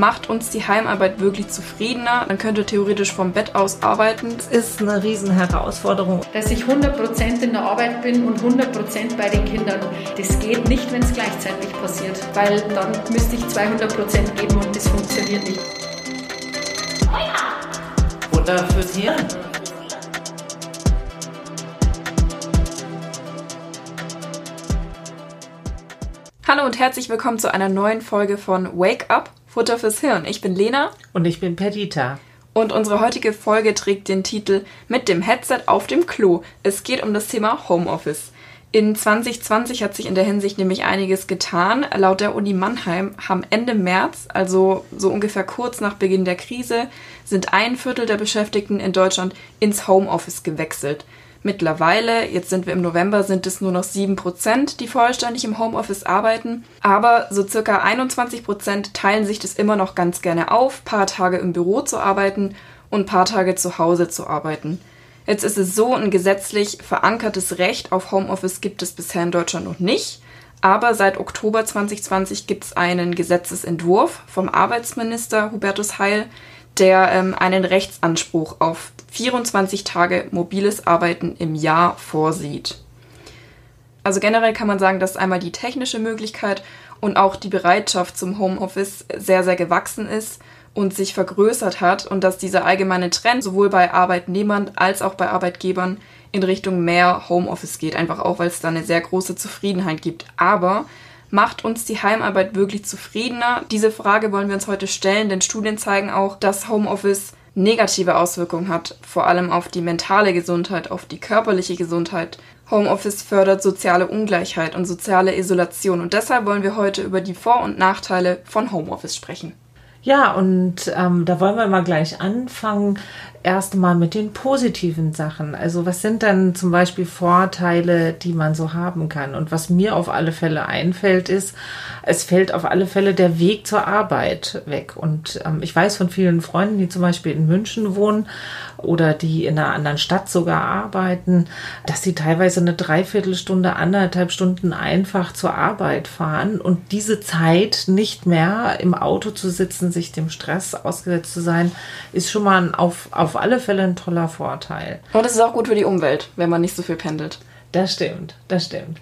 Macht uns die Heimarbeit wirklich zufriedener? Man könnte theoretisch vom Bett aus arbeiten. Es ist eine riesen Herausforderung. Dass ich 100% in der Arbeit bin und 100% bei den Kindern. Das geht nicht, wenn es gleichzeitig passiert, weil dann müsste ich 200% geben und das funktioniert nicht. Oder fürs Hirn. Hallo und herzlich willkommen zu einer neuen Folge von Wake Up, Futter fürs Hirn. Ich bin Lena. Und ich bin Perdita. Und unsere heutige Folge trägt den Titel Mit dem Headset auf dem Klo. Es geht um das Thema Homeoffice. In 2020 hat sich in der Hinsicht nämlich einiges getan. Laut der Uni Mannheim haben Ende März, also so ungefähr kurz nach Beginn der Krise, sind ein Viertel der Beschäftigten in Deutschland ins Homeoffice gewechselt. Mittlerweile, jetzt sind wir im November, sind es nur noch 7%, die vollständig im Homeoffice arbeiten. Aber so circa 21% teilen sich das immer noch ganz gerne auf, paar Tage im Büro zu arbeiten und paar Tage zu Hause zu arbeiten. Jetzt ist es so, ein gesetzlich verankertes Recht auf Homeoffice gibt es bisher in Deutschland noch nicht. Aber seit Oktober 2020 gibt es einen Gesetzesentwurf vom Arbeitsminister Hubertus Heil, der ähm, einen Rechtsanspruch auf 24 Tage mobiles Arbeiten im Jahr vorsieht. Also generell kann man sagen, dass einmal die technische Möglichkeit und auch die Bereitschaft zum Homeoffice sehr, sehr gewachsen ist und sich vergrößert hat und dass dieser allgemeine Trend sowohl bei Arbeitnehmern als auch bei Arbeitgebern in Richtung mehr Homeoffice geht, einfach auch weil es da eine sehr große Zufriedenheit gibt. Aber Macht uns die Heimarbeit wirklich zufriedener? Diese Frage wollen wir uns heute stellen, denn Studien zeigen auch, dass Homeoffice negative Auswirkungen hat, vor allem auf die mentale Gesundheit, auf die körperliche Gesundheit. Homeoffice fördert soziale Ungleichheit und soziale Isolation und deshalb wollen wir heute über die Vor- und Nachteile von Homeoffice sprechen. Ja, und ähm, da wollen wir mal gleich anfangen erst mal mit den positiven Sachen. Also was sind dann zum Beispiel Vorteile, die man so haben kann? Und was mir auf alle Fälle einfällt, ist, es fällt auf alle Fälle der Weg zur Arbeit weg. Und ähm, ich weiß von vielen Freunden, die zum Beispiel in München wohnen oder die in einer anderen Stadt sogar arbeiten, dass sie teilweise eine Dreiviertelstunde, anderthalb Stunden einfach zur Arbeit fahren und diese Zeit nicht mehr im Auto zu sitzen, sich dem Stress ausgesetzt zu sein, ist schon mal auf, auf auf alle Fälle ein toller Vorteil. Und es ist auch gut für die Umwelt, wenn man nicht so viel pendelt. Das stimmt, das stimmt.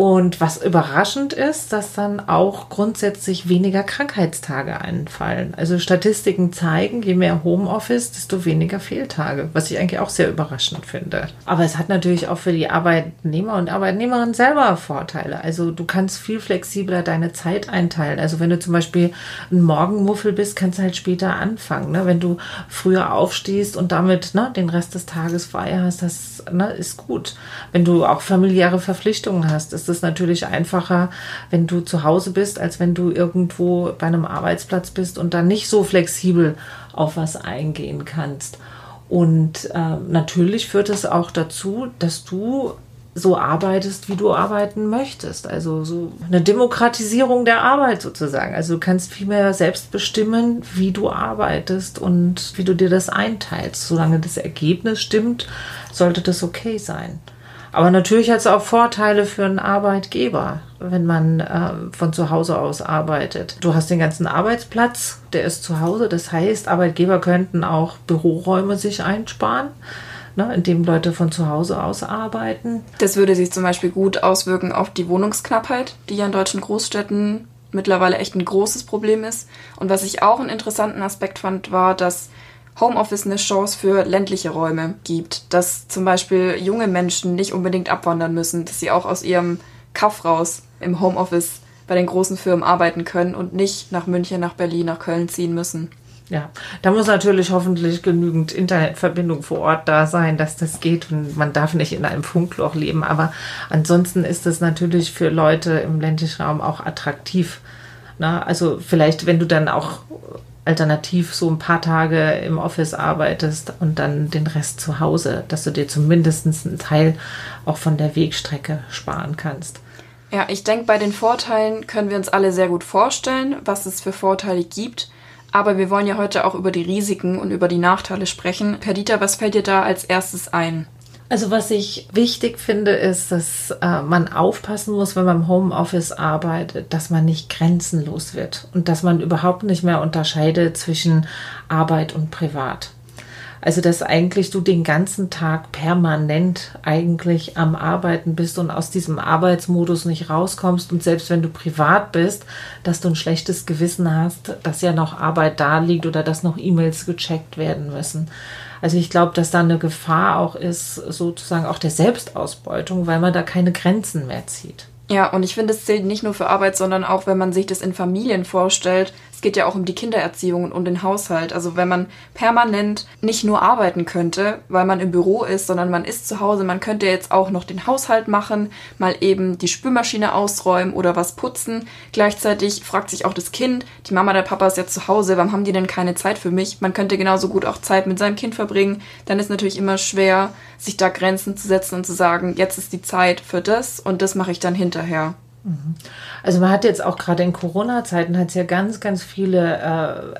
Und was überraschend ist, dass dann auch grundsätzlich weniger Krankheitstage einfallen. Also Statistiken zeigen, je mehr Homeoffice, desto weniger Fehltage, was ich eigentlich auch sehr überraschend finde. Aber es hat natürlich auch für die Arbeitnehmer und Arbeitnehmerinnen selber Vorteile. Also du kannst viel flexibler deine Zeit einteilen. Also wenn du zum Beispiel ein Morgenmuffel bist, kannst du halt später anfangen. Ne? Wenn du früher aufstehst und damit ne, den Rest des Tages frei hast, das ne, ist gut. Wenn du auch familiäre Verpflichtungen hast, ist es natürlich einfacher, wenn du zu Hause bist, als wenn du irgendwo bei einem Arbeitsplatz bist und dann nicht so flexibel auf was eingehen kannst. Und äh, natürlich führt es auch dazu, dass du so arbeitest, wie du arbeiten möchtest. Also so eine Demokratisierung der Arbeit sozusagen. Also du kannst viel mehr selbst bestimmen, wie du arbeitest und wie du dir das einteilst. Solange das Ergebnis stimmt, sollte das okay sein. Aber natürlich hat es auch Vorteile für einen Arbeitgeber, wenn man äh, von zu Hause aus arbeitet. Du hast den ganzen Arbeitsplatz, der ist zu Hause. Das heißt, Arbeitgeber könnten auch Büroräume sich einsparen. Ne, indem Leute von zu Hause aus arbeiten. Das würde sich zum Beispiel gut auswirken auf die Wohnungsknappheit, die ja in deutschen Großstädten mittlerweile echt ein großes Problem ist. Und was ich auch einen interessanten Aspekt fand, war, dass Homeoffice eine Chance für ländliche Räume gibt. Dass zum Beispiel junge Menschen nicht unbedingt abwandern müssen, dass sie auch aus ihrem Kaff raus im Homeoffice bei den großen Firmen arbeiten können und nicht nach München, nach Berlin, nach Köln ziehen müssen. Ja, da muss natürlich hoffentlich genügend Internetverbindung vor Ort da sein, dass das geht. Und man darf nicht in einem Funkloch leben. Aber ansonsten ist es natürlich für Leute im ländlichen Raum auch attraktiv. Na, also vielleicht, wenn du dann auch alternativ so ein paar Tage im Office arbeitest und dann den Rest zu Hause, dass du dir zumindest einen Teil auch von der Wegstrecke sparen kannst. Ja, ich denke, bei den Vorteilen können wir uns alle sehr gut vorstellen, was es für Vorteile gibt. Aber wir wollen ja heute auch über die Risiken und über die Nachteile sprechen. Perdita, was fällt dir da als erstes ein? Also was ich wichtig finde, ist, dass äh, man aufpassen muss, wenn man im Homeoffice arbeitet, dass man nicht grenzenlos wird und dass man überhaupt nicht mehr unterscheidet zwischen Arbeit und Privat. Also, dass eigentlich du den ganzen Tag permanent eigentlich am Arbeiten bist und aus diesem Arbeitsmodus nicht rauskommst und selbst wenn du privat bist, dass du ein schlechtes Gewissen hast, dass ja noch Arbeit da liegt oder dass noch E-Mails gecheckt werden müssen. Also ich glaube, dass da eine Gefahr auch ist, sozusagen auch der Selbstausbeutung, weil man da keine Grenzen mehr zieht. Ja, und ich finde, es zählt nicht nur für Arbeit, sondern auch, wenn man sich das in Familien vorstellt, es geht ja auch um die Kindererziehung und den Haushalt. Also wenn man permanent nicht nur arbeiten könnte, weil man im Büro ist, sondern man ist zu Hause, man könnte jetzt auch noch den Haushalt machen, mal eben die Spülmaschine ausräumen oder was putzen. Gleichzeitig fragt sich auch das Kind, die Mama, der Papa ist jetzt zu Hause, warum haben die denn keine Zeit für mich? Man könnte genauso gut auch Zeit mit seinem Kind verbringen. Dann ist natürlich immer schwer, sich da Grenzen zu setzen und zu sagen, jetzt ist die Zeit für das und das mache ich dann hinterher. Also man hat jetzt auch gerade in Corona-Zeiten hat es ja ganz, ganz viele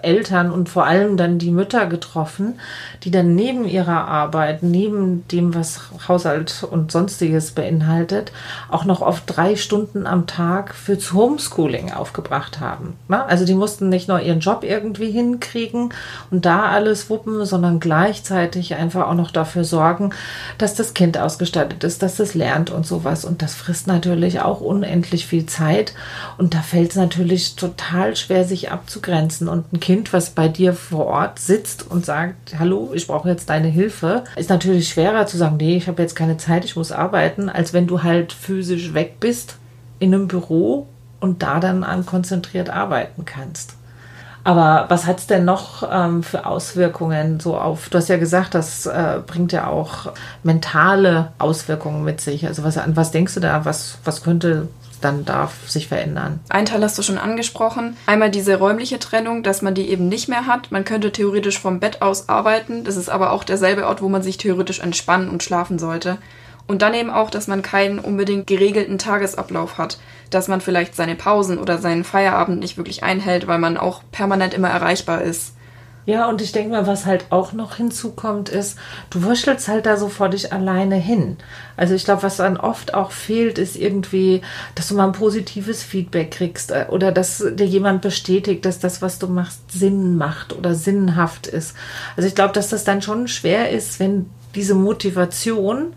äh, Eltern und vor allem dann die Mütter getroffen, die dann neben ihrer Arbeit, neben dem, was Haushalt und sonstiges beinhaltet, auch noch oft drei Stunden am Tag fürs Homeschooling aufgebracht haben. Ne? Also die mussten nicht nur ihren Job irgendwie hinkriegen und da alles wuppen, sondern gleichzeitig einfach auch noch dafür sorgen, dass das Kind ausgestattet ist, dass es lernt und sowas. Und das frisst natürlich auch unendlich unendlich viel Zeit. Und da fällt es natürlich total schwer, sich abzugrenzen. Und ein Kind, was bei dir vor Ort sitzt und sagt, hallo, ich brauche jetzt deine Hilfe, ist natürlich schwerer zu sagen, nee, ich habe jetzt keine Zeit, ich muss arbeiten, als wenn du halt physisch weg bist in einem Büro und da dann an konzentriert arbeiten kannst. Aber was hat es denn noch ähm, für Auswirkungen so auf, du hast ja gesagt, das äh, bringt ja auch mentale Auswirkungen mit sich. Also was, an was denkst du da, was, was könnte dann darf sich verändern. Ein Teil hast du schon angesprochen. Einmal diese räumliche Trennung, dass man die eben nicht mehr hat. Man könnte theoretisch vom Bett aus arbeiten. Das ist aber auch derselbe Ort, wo man sich theoretisch entspannen und schlafen sollte. Und dann eben auch, dass man keinen unbedingt geregelten Tagesablauf hat. Dass man vielleicht seine Pausen oder seinen Feierabend nicht wirklich einhält, weil man auch permanent immer erreichbar ist. Ja, und ich denke mal, was halt auch noch hinzukommt, ist, du wuschelst halt da so vor dich alleine hin. Also ich glaube, was dann oft auch fehlt, ist irgendwie, dass du mal ein positives Feedback kriegst äh, oder dass dir jemand bestätigt, dass das, was du machst, Sinn macht oder sinnhaft ist. Also ich glaube, dass das dann schon schwer ist, wenn diese Motivation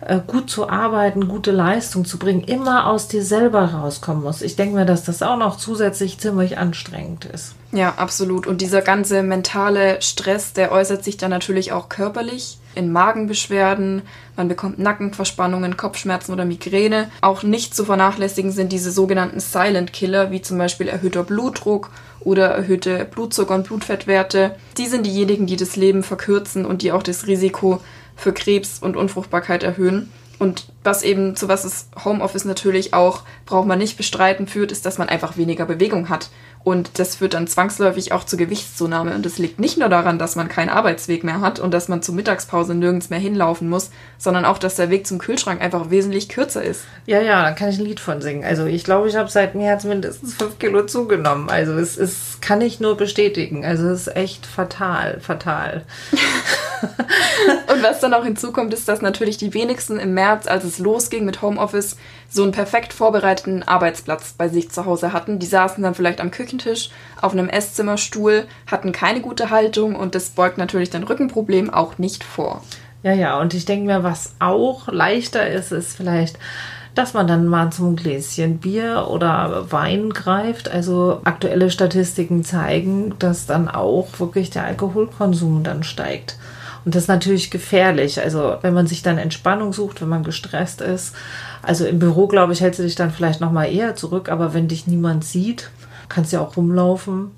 äh, gut zu arbeiten, gute Leistung zu bringen, immer aus dir selber rauskommen muss. Ich denke mir, dass das auch noch zusätzlich ziemlich anstrengend ist. Ja, absolut. Und dieser ganze mentale Stress, der äußert sich dann natürlich auch körperlich in Magenbeschwerden, man bekommt Nackenverspannungen, Kopfschmerzen oder Migräne. Auch nicht zu vernachlässigen sind diese sogenannten Silent Killer, wie zum Beispiel erhöhter Blutdruck oder erhöhte Blutzucker- und Blutfettwerte. Die sind diejenigen, die das Leben verkürzen und die auch das Risiko für Krebs und Unfruchtbarkeit erhöhen. Und was eben zu was das Homeoffice natürlich auch, braucht man nicht bestreiten, führt, ist, dass man einfach weniger Bewegung hat. Und das führt dann zwangsläufig auch zur Gewichtszunahme. Und das liegt nicht nur daran, dass man keinen Arbeitsweg mehr hat und dass man zur Mittagspause nirgends mehr hinlaufen muss, sondern auch, dass der Weg zum Kühlschrank einfach wesentlich kürzer ist. Ja, ja, da kann ich ein Lied von singen. Also ich glaube, ich habe seit März mindestens fünf Kilo zugenommen. Also es ist, kann ich nur bestätigen. Also es ist echt fatal, fatal. und was dann auch hinzukommt, ist, dass natürlich die wenigsten im März, als es losging mit Homeoffice, so einen perfekt vorbereiteten Arbeitsplatz bei sich zu Hause hatten. Die saßen dann vielleicht am Küchentisch, auf einem Esszimmerstuhl, hatten keine gute Haltung und das beugt natürlich dein Rückenproblem auch nicht vor. Ja, ja, und ich denke mir, was auch leichter ist, ist vielleicht dass man dann mal zum Gläschen Bier oder Wein greift. Also aktuelle Statistiken zeigen, dass dann auch wirklich der Alkoholkonsum dann steigt. Und das ist natürlich gefährlich. Also wenn man sich dann Entspannung sucht, wenn man gestresst ist. Also im Büro, glaube ich, hältst du dich dann vielleicht noch mal eher zurück. Aber wenn dich niemand sieht, kannst du ja auch rumlaufen,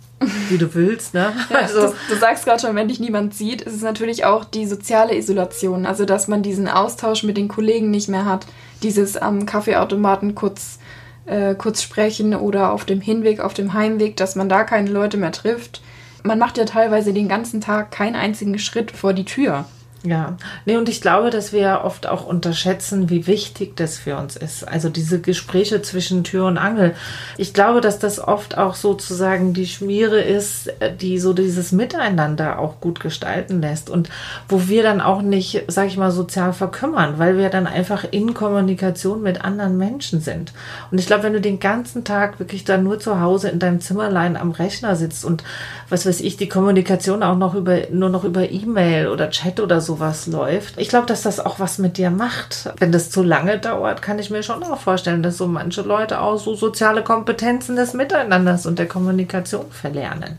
wie du willst. Ne? Ja, also, du, du sagst gerade schon, wenn dich niemand sieht, ist es natürlich auch die soziale Isolation. Also dass man diesen Austausch mit den Kollegen nicht mehr hat. Dieses am Kaffeeautomaten kurz äh, kurz sprechen oder auf dem Hinweg, auf dem Heimweg, dass man da keine Leute mehr trifft man macht ja teilweise den ganzen Tag keinen einzigen Schritt vor die Tür. Ja, nee, und ich glaube, dass wir oft auch unterschätzen, wie wichtig das für uns ist. Also diese Gespräche zwischen Tür und Angel. Ich glaube, dass das oft auch sozusagen die Schmiere ist, die so dieses Miteinander auch gut gestalten lässt und wo wir dann auch nicht, sag ich mal, sozial verkümmern, weil wir dann einfach in Kommunikation mit anderen Menschen sind. Und ich glaube, wenn du den ganzen Tag wirklich dann nur zu Hause in deinem Zimmerlein am Rechner sitzt und was weiß ich, die Kommunikation auch noch über, nur noch über E-Mail oder Chat oder so sowas läuft. Ich glaube, dass das auch was mit dir macht. Wenn das zu lange dauert, kann ich mir schon auch vorstellen, dass so manche Leute auch so soziale Kompetenzen des Miteinanders und der Kommunikation verlernen.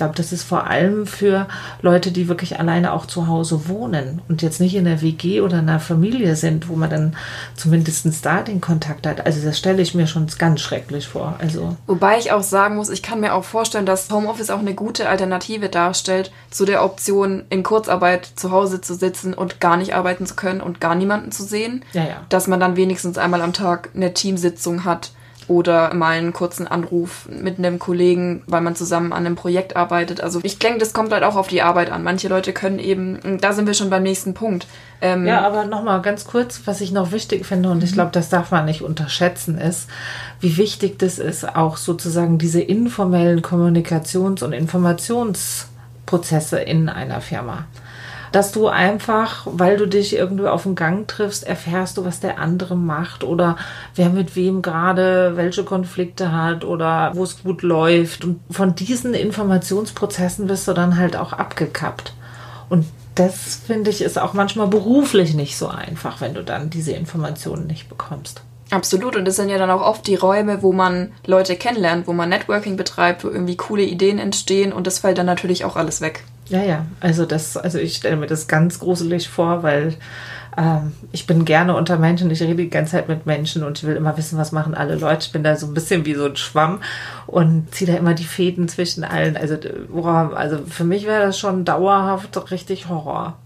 Ich glaube, das ist vor allem für Leute, die wirklich alleine auch zu Hause wohnen und jetzt nicht in der WG oder einer Familie sind, wo man dann zumindest da den Kontakt hat. Also das stelle ich mir schon ganz schrecklich vor. Also Wobei ich auch sagen muss, ich kann mir auch vorstellen, dass Homeoffice auch eine gute Alternative darstellt zu der Option, in Kurzarbeit zu Hause zu sitzen und gar nicht arbeiten zu können und gar niemanden zu sehen. Ja, ja. Dass man dann wenigstens einmal am Tag eine Teamsitzung hat oder mal einen kurzen Anruf mit einem Kollegen, weil man zusammen an einem Projekt arbeitet. Also ich denke, das kommt halt auch auf die Arbeit an. Manche Leute können eben, da sind wir schon beim nächsten Punkt. Ähm ja, aber nochmal ganz kurz, was ich noch wichtig finde, und ich glaube, das darf man nicht unterschätzen, ist, wie wichtig das ist, auch sozusagen diese informellen Kommunikations- und Informationsprozesse in einer Firma dass du einfach, weil du dich irgendwo auf dem Gang triffst, erfährst du, was der andere macht oder wer mit wem gerade welche Konflikte hat oder wo es gut läuft. Und von diesen Informationsprozessen wirst du dann halt auch abgekappt. Und das finde ich ist auch manchmal beruflich nicht so einfach, wenn du dann diese Informationen nicht bekommst. Absolut. Und das sind ja dann auch oft die Räume, wo man Leute kennenlernt, wo man Networking betreibt, wo irgendwie coole Ideen entstehen und das fällt dann natürlich auch alles weg. Ja, ja. Also das, also ich stelle mir das ganz gruselig vor, weil ähm, ich bin gerne unter Menschen, ich rede die ganze Zeit mit Menschen und ich will immer wissen, was machen alle Leute. Ich bin da so ein bisschen wie so ein Schwamm und ziehe da immer die Fäden zwischen allen. Also, boah, also für mich wäre das schon dauerhaft richtig Horror.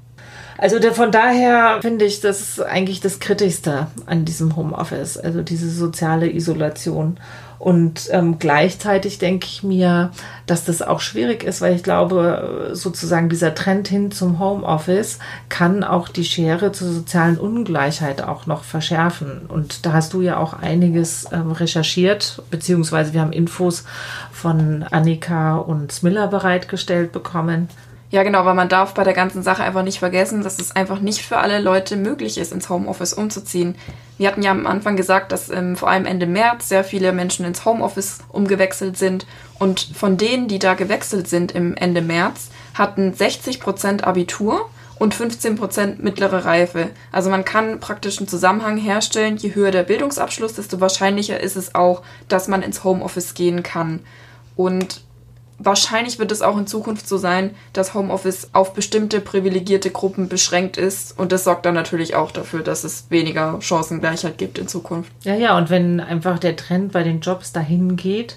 Also von daher finde ich, das eigentlich das Kritischste an diesem Homeoffice, also diese soziale Isolation. Und ähm, gleichzeitig denke ich mir, dass das auch schwierig ist, weil ich glaube, sozusagen dieser Trend hin zum Homeoffice kann auch die Schere zur sozialen Ungleichheit auch noch verschärfen. Und da hast du ja auch einiges ähm, recherchiert, beziehungsweise wir haben Infos von Annika und Smiller bereitgestellt bekommen. Ja, genau, weil man darf bei der ganzen Sache einfach nicht vergessen, dass es einfach nicht für alle Leute möglich ist, ins Homeoffice umzuziehen. Wir hatten ja am Anfang gesagt, dass ähm, vor allem Ende März sehr viele Menschen ins Homeoffice umgewechselt sind. Und von denen, die da gewechselt sind im Ende März, hatten 60 Prozent Abitur und 15 Prozent mittlere Reife. Also man kann praktisch einen Zusammenhang herstellen. Je höher der Bildungsabschluss, desto wahrscheinlicher ist es auch, dass man ins Homeoffice gehen kann. Und wahrscheinlich wird es auch in Zukunft so sein, dass Homeoffice auf bestimmte privilegierte Gruppen beschränkt ist. Und das sorgt dann natürlich auch dafür, dass es weniger Chancengleichheit gibt in Zukunft. Ja, ja, und wenn einfach der Trend bei den Jobs dahin geht,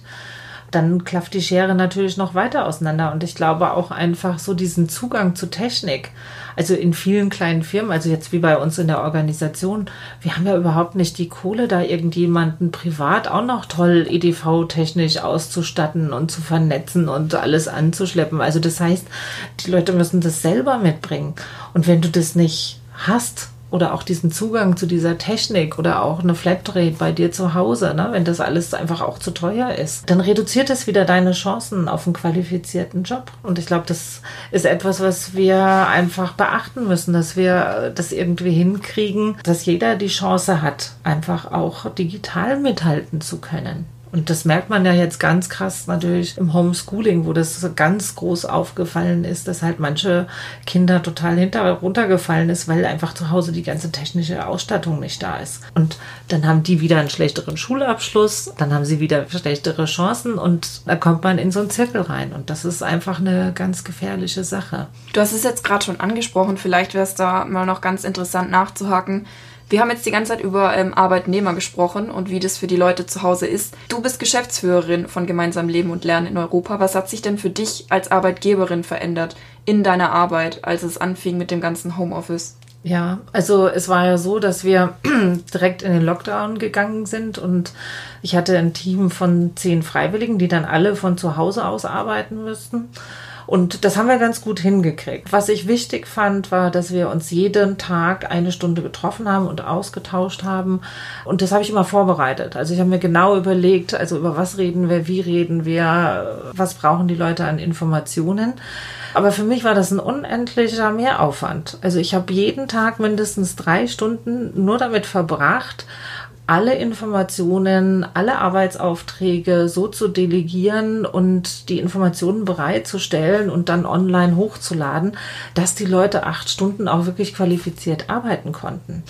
dann klafft die Schere natürlich noch weiter auseinander. Und ich glaube auch einfach so diesen Zugang zu Technik. Also in vielen kleinen Firmen, also jetzt wie bei uns in der Organisation, wir haben ja überhaupt nicht die Kohle, da irgendjemanden privat auch noch toll EDV-technisch auszustatten und zu vernetzen und alles anzuschleppen. Also das heißt, die Leute müssen das selber mitbringen. Und wenn du das nicht hast, oder auch diesen Zugang zu dieser Technik oder auch eine Flatrate bei dir zu Hause, ne, wenn das alles einfach auch zu teuer ist, dann reduziert es wieder deine Chancen auf einen qualifizierten Job. Und ich glaube, das ist etwas, was wir einfach beachten müssen, dass wir das irgendwie hinkriegen, dass jeder die Chance hat, einfach auch digital mithalten zu können. Und das merkt man ja jetzt ganz krass natürlich im Homeschooling, wo das ganz groß aufgefallen ist, dass halt manche Kinder total hinter runtergefallen ist, weil einfach zu Hause die ganze technische Ausstattung nicht da ist. Und dann haben die wieder einen schlechteren Schulabschluss, dann haben sie wieder schlechtere Chancen und da kommt man in so einen Zirkel rein. Und das ist einfach eine ganz gefährliche Sache. Du hast es jetzt gerade schon angesprochen, vielleicht wäre es da mal noch ganz interessant nachzuhaken wir haben jetzt die ganze Zeit über ähm, Arbeitnehmer gesprochen und wie das für die Leute zu Hause ist. Du bist Geschäftsführerin von Gemeinsam Leben und Lernen in Europa. Was hat sich denn für dich als Arbeitgeberin verändert in deiner Arbeit, als es anfing mit dem ganzen Homeoffice? Ja, also es war ja so, dass wir direkt in den Lockdown gegangen sind und ich hatte ein Team von zehn Freiwilligen, die dann alle von zu Hause aus arbeiten müssten. Und das haben wir ganz gut hingekriegt. Was ich wichtig fand, war, dass wir uns jeden Tag eine Stunde getroffen haben und ausgetauscht haben. Und das habe ich immer vorbereitet. Also ich habe mir genau überlegt, also über was reden wir, wie reden wir, was brauchen die Leute an Informationen. Aber für mich war das ein unendlicher Mehraufwand. Also ich habe jeden Tag mindestens drei Stunden nur damit verbracht, alle Informationen, alle Arbeitsaufträge so zu delegieren und die Informationen bereitzustellen und dann online hochzuladen, dass die Leute acht Stunden auch wirklich qualifiziert arbeiten konnten.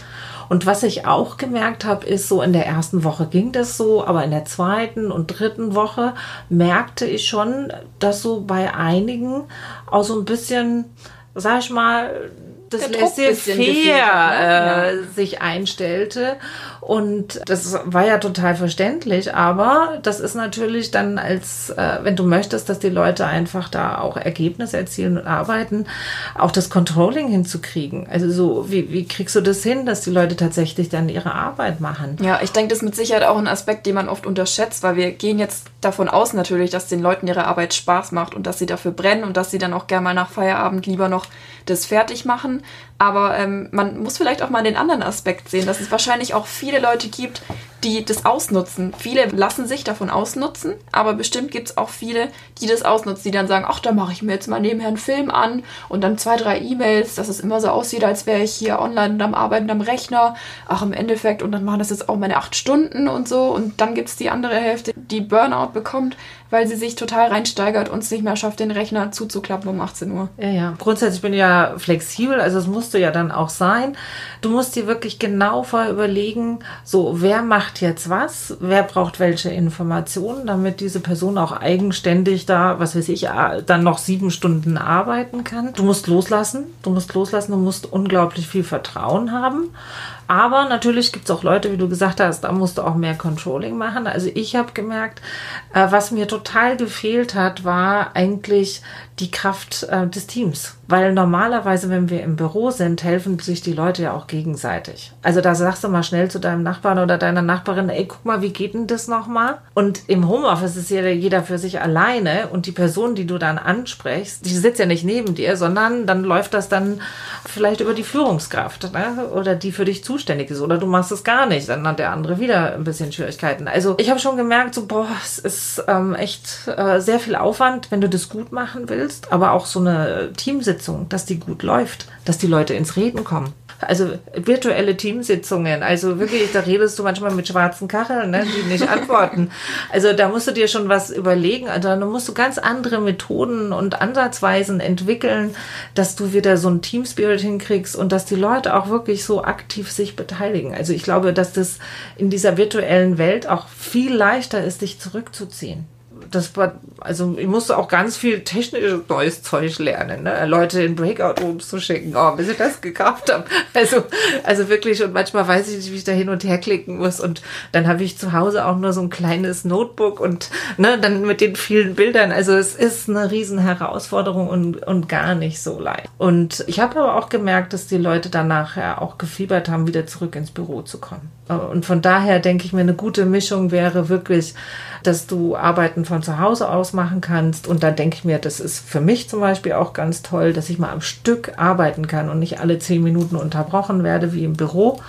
Und was ich auch gemerkt habe, ist so in der ersten Woche ging das so, aber in der zweiten und dritten Woche merkte ich schon, dass so bei einigen auch so ein bisschen, sag ich mal, das laissez-faire äh, sich einstellte. Und das war ja total verständlich, aber das ist natürlich dann als, äh, wenn du möchtest, dass die Leute einfach da auch Ergebnisse erzielen und arbeiten, auch das Controlling hinzukriegen. Also so, wie, wie kriegst du das hin, dass die Leute tatsächlich dann ihre Arbeit machen? Ja, ich denke, das ist mit Sicherheit auch ein Aspekt, den man oft unterschätzt, weil wir gehen jetzt davon aus natürlich, dass den Leuten ihre Arbeit Spaß macht und dass sie dafür brennen und dass sie dann auch gerne mal nach Feierabend lieber noch das fertig machen. Aber ähm, man muss vielleicht auch mal den anderen Aspekt sehen, dass es wahrscheinlich auch viele Leute gibt, die das ausnutzen. Viele lassen sich davon ausnutzen, aber bestimmt gibt es auch viele, die das ausnutzen, die dann sagen, ach, da mache ich mir jetzt mal nebenher einen Film an und dann zwei, drei E-Mails, dass es immer so aussieht, als wäre ich hier online und am Arbeiten am Rechner. Ach, im Endeffekt, und dann machen das jetzt auch meine acht Stunden und so. Und dann gibt es die andere Hälfte, die Burnout bekommt, weil sie sich total reinsteigert und es nicht mehr schafft, den Rechner zuzuklappen um 18 Uhr. Ja, ja. Grundsätzlich bin ich ja flexibel, also es musst du ja dann auch sein. Du musst dir wirklich genau vorher überlegen, so, wer macht jetzt was, wer braucht welche Informationen, damit diese Person auch eigenständig da, was weiß ich, dann noch sieben Stunden arbeiten kann. Du musst loslassen, du musst loslassen, du musst unglaublich viel Vertrauen haben. Aber natürlich gibt es auch Leute, wie du gesagt hast, da musst du auch mehr Controlling machen. Also ich habe gemerkt, äh, was mir total gefehlt hat, war eigentlich die Kraft äh, des Teams. Weil normalerweise, wenn wir im Büro sind, helfen sich die Leute ja auch gegenseitig. Also da sagst du mal schnell zu deinem Nachbarn oder deiner Nachbarin, ey, guck mal, wie geht denn das nochmal? Und im Homeoffice ist ja jeder für sich alleine und die Person, die du dann ansprichst, die sitzt ja nicht neben dir, sondern dann läuft das dann vielleicht über die Führungskraft ne? oder die für dich zuständig ist oder du machst es gar nicht, dann hat der andere wieder ein bisschen Schwierigkeiten. Also ich habe schon gemerkt, so boah, es ist ähm, echt äh, sehr viel Aufwand, wenn du das gut machen willst, aber auch so eine Teamsitzung, dass die gut läuft, dass die Leute ins Reden kommen. Also virtuelle Teamsitzungen, also wirklich, da redest du manchmal mit schwarzen Kacheln, ne, die nicht antworten. Also da musst du dir schon was überlegen. Also da musst du ganz andere Methoden und Ansatzweisen entwickeln, dass du wieder so einen Teamspirit hinkriegst und dass die Leute auch wirklich so aktiv sich beteiligen. Also ich glaube, dass das in dieser virtuellen Welt auch viel leichter ist, dich zurückzuziehen das war, also ich musste auch ganz viel technisches neues Zeug lernen, ne? Leute in Breakout-Rooms zu schicken, oh, bis ich das gekauft habe. Also, also wirklich, und manchmal weiß ich nicht, wie ich da hin und her klicken muss. Und dann habe ich zu Hause auch nur so ein kleines Notebook und ne, dann mit den vielen Bildern. Also es ist eine riesen Herausforderung und, und gar nicht so leicht. Und ich habe aber auch gemerkt, dass die Leute danach ja auch gefiebert haben, wieder zurück ins Büro zu kommen. Und von daher denke ich mir, eine gute Mischung wäre wirklich, dass du Arbeiten von zu Hause aus machen kannst. Und da denke ich mir, das ist für mich zum Beispiel auch ganz toll, dass ich mal am Stück arbeiten kann und nicht alle zehn Minuten unterbrochen werde wie im Büro.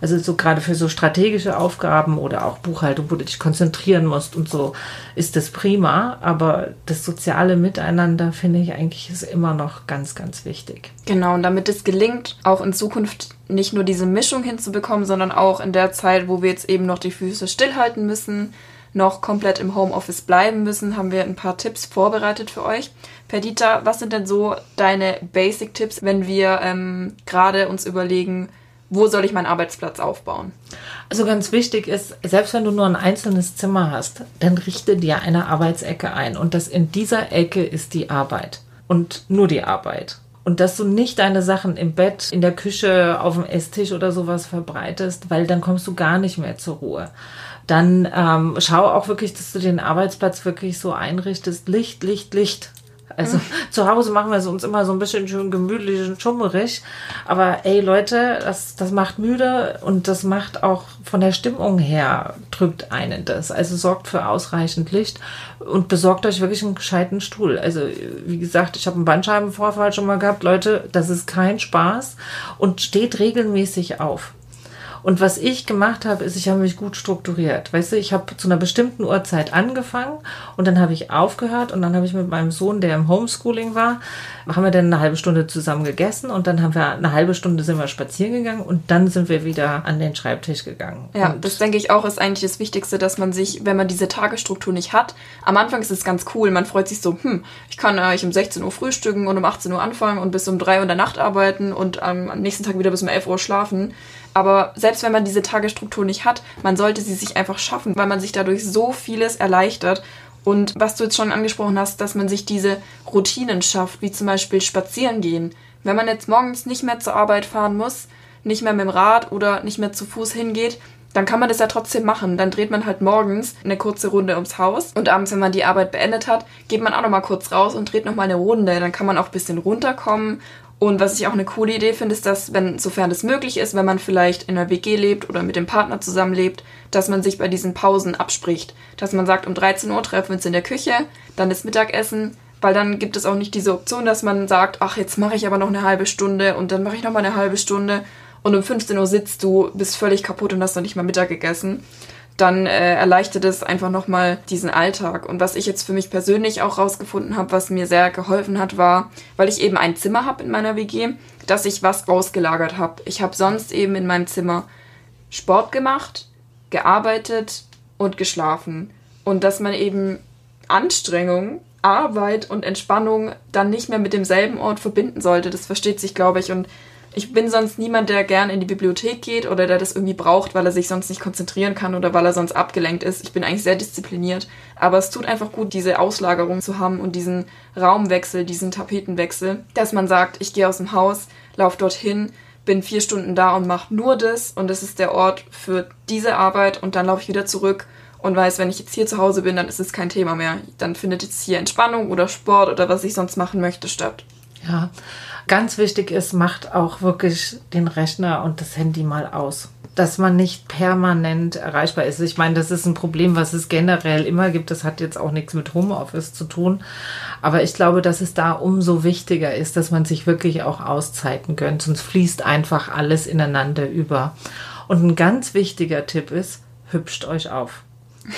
Also so gerade für so strategische Aufgaben oder auch Buchhaltung, wo du dich konzentrieren musst und so, ist das prima. Aber das soziale Miteinander finde ich eigentlich ist immer noch ganz, ganz wichtig. Genau, und damit es gelingt, auch in Zukunft nicht nur diese Mischung hinzubekommen, sondern auch in der Zeit, wo wir jetzt eben noch die Füße stillhalten müssen, noch komplett im Homeoffice bleiben müssen, haben wir ein paar Tipps vorbereitet für euch. Perdita, was sind denn so deine Basic-Tipps, wenn wir ähm, gerade uns überlegen, wo soll ich meinen Arbeitsplatz aufbauen? Also ganz wichtig ist, selbst wenn du nur ein einzelnes Zimmer hast, dann richte dir eine Arbeitsecke ein und das in dieser Ecke ist die Arbeit und nur die Arbeit. Und dass du nicht deine Sachen im Bett, in der Küche, auf dem Esstisch oder sowas verbreitest, weil dann kommst du gar nicht mehr zur Ruhe dann ähm, schau auch wirklich, dass du den Arbeitsplatz wirklich so einrichtest. Licht, Licht, Licht. Also zu Hause machen wir es uns immer so ein bisschen schön gemütlich und schummerig. Aber ey Leute, das, das macht müde und das macht auch von der Stimmung her drückt einen das. Also sorgt für ausreichend Licht und besorgt euch wirklich einen gescheiten Stuhl. Also wie gesagt, ich habe einen Bandscheibenvorfall schon mal gehabt. Leute, das ist kein Spaß und steht regelmäßig auf. Und was ich gemacht habe, ist, ich habe mich gut strukturiert. Weißt du, ich habe zu einer bestimmten Uhrzeit angefangen und dann habe ich aufgehört und dann habe ich mit meinem Sohn, der im Homeschooling war, haben wir dann eine halbe Stunde zusammen gegessen und dann haben wir eine halbe Stunde sind wir spazieren gegangen und dann sind wir wieder an den Schreibtisch gegangen. Ja, und das denke ich auch ist eigentlich das Wichtigste, dass man sich, wenn man diese Tagesstruktur nicht hat, am Anfang ist es ganz cool, man freut sich so, hm, ich kann eigentlich um 16 Uhr frühstücken und um 18 Uhr anfangen und bis um 3 Uhr in der Nacht arbeiten und ähm, am nächsten Tag wieder bis um 11 Uhr schlafen. Aber selbst wenn man diese Tagesstruktur nicht hat, man sollte sie sich einfach schaffen, weil man sich dadurch so vieles erleichtert. Und was du jetzt schon angesprochen hast, dass man sich diese Routinen schafft, wie zum Beispiel spazieren gehen. Wenn man jetzt morgens nicht mehr zur Arbeit fahren muss, nicht mehr mit dem Rad oder nicht mehr zu Fuß hingeht, dann kann man das ja trotzdem machen. Dann dreht man halt morgens eine kurze Runde ums Haus und abends, wenn man die Arbeit beendet hat, geht man auch noch mal kurz raus und dreht noch mal eine Runde. Dann kann man auch ein bisschen runterkommen und was ich auch eine coole Idee finde, ist, dass, wenn, sofern es möglich ist, wenn man vielleicht in einer WG lebt oder mit dem Partner zusammenlebt, dass man sich bei diesen Pausen abspricht. Dass man sagt, um 13 Uhr treffen wir uns in der Küche, dann ist Mittagessen, weil dann gibt es auch nicht diese Option, dass man sagt, ach, jetzt mache ich aber noch eine halbe Stunde und dann mache ich noch mal eine halbe Stunde und um 15 Uhr sitzt du, bist völlig kaputt und hast noch nicht mal Mittag gegessen dann äh, erleichtert es einfach nochmal diesen Alltag. Und was ich jetzt für mich persönlich auch rausgefunden habe, was mir sehr geholfen hat, war, weil ich eben ein Zimmer habe in meiner WG, dass ich was ausgelagert habe. Ich habe sonst eben in meinem Zimmer Sport gemacht, gearbeitet und geschlafen. Und dass man eben Anstrengung, Arbeit und Entspannung dann nicht mehr mit demselben Ort verbinden sollte. Das versteht sich, glaube ich. Und ich bin sonst niemand, der gern in die Bibliothek geht oder der das irgendwie braucht, weil er sich sonst nicht konzentrieren kann oder weil er sonst abgelenkt ist. Ich bin eigentlich sehr diszipliniert. Aber es tut einfach gut, diese Auslagerung zu haben und diesen Raumwechsel, diesen Tapetenwechsel, dass man sagt, ich gehe aus dem Haus, laufe dorthin, bin vier Stunden da und mache nur das und das ist der Ort für diese Arbeit und dann laufe ich wieder zurück und weiß, wenn ich jetzt hier zu Hause bin, dann ist es kein Thema mehr. Dann findet jetzt hier Entspannung oder Sport oder was ich sonst machen möchte statt. Ja, ganz wichtig ist, macht auch wirklich den Rechner und das Handy mal aus. Dass man nicht permanent erreichbar ist. Ich meine, das ist ein Problem, was es generell immer gibt. Das hat jetzt auch nichts mit Homeoffice zu tun. Aber ich glaube, dass es da umso wichtiger ist, dass man sich wirklich auch Auszeiten gönnt. Sonst fließt einfach alles ineinander über. Und ein ganz wichtiger Tipp ist, hübscht euch auf.